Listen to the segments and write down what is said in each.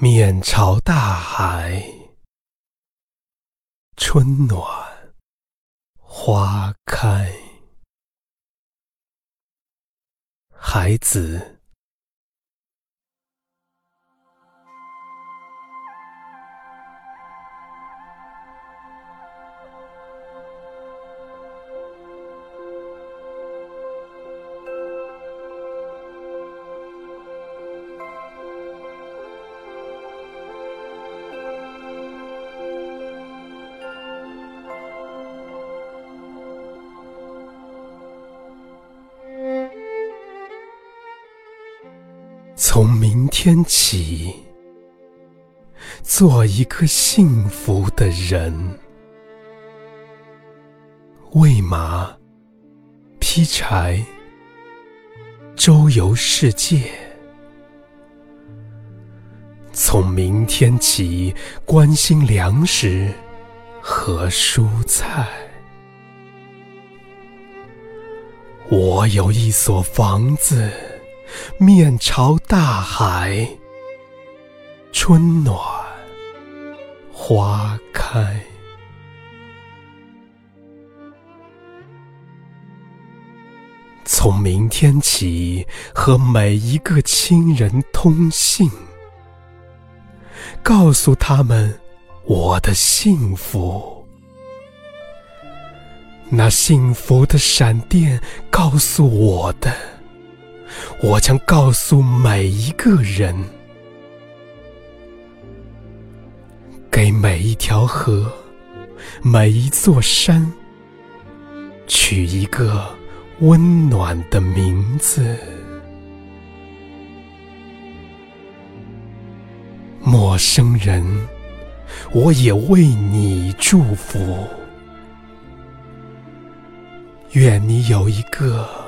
面朝大海，春暖花开。孩子。从明天起，做一个幸福的人，喂马，劈柴，周游世界。从明天起，关心粮食和蔬菜。我有一所房子。面朝大海，春暖花开。从明天起，和每一个亲人通信，告诉他们我的幸福。那幸福的闪电告诉我的。我将告诉每一个人，给每一条河、每一座山取一个温暖的名字。陌生人，我也为你祝福，愿你有一个。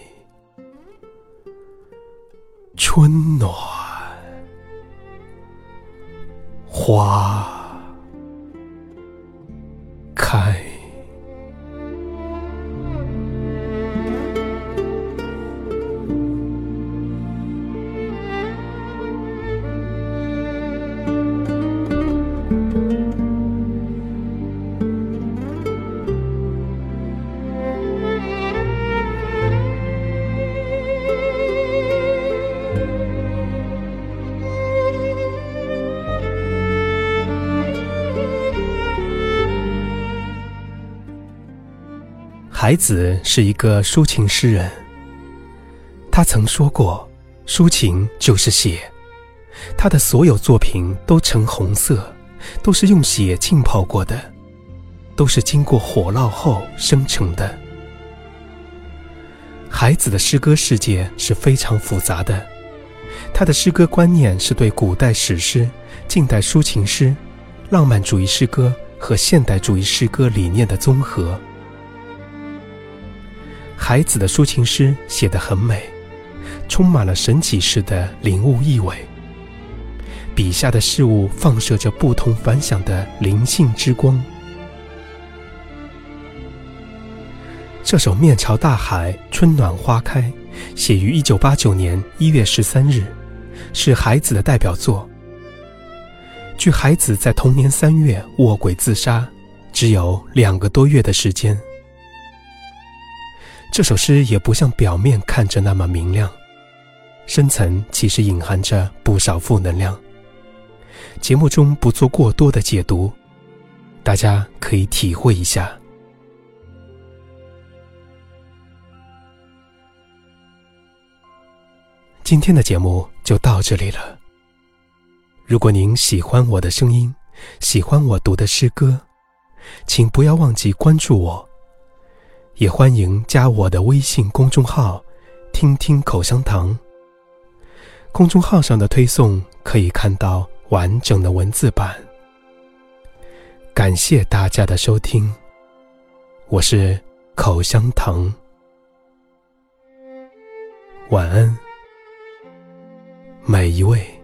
春暖花孩子是一个抒情诗人，他曾说过：“抒情就是血。”他的所有作品都呈红色，都是用血浸泡过的，都是经过火烙后生成的。孩子的诗歌世界是非常复杂的，他的诗歌观念是对古代史诗、近代抒情诗、浪漫主义诗歌和现代主义诗歌理念的综合。孩子的抒情诗写得很美，充满了神奇式的领悟意味。笔下的事物放射着不同凡响的灵性之光。这首《面朝大海，春暖花开》写于一九八九年一月十三日，是孩子的代表作。距孩子在同年三月卧轨自杀，只有两个多月的时间。这首诗也不像表面看着那么明亮，深层其实隐含着不少负能量。节目中不做过多的解读，大家可以体会一下。今天的节目就到这里了。如果您喜欢我的声音，喜欢我读的诗歌，请不要忘记关注我。也欢迎加我的微信公众号“听听口香糖”。公众号上的推送可以看到完整的文字版。感谢大家的收听，我是口香糖，晚安，每一位。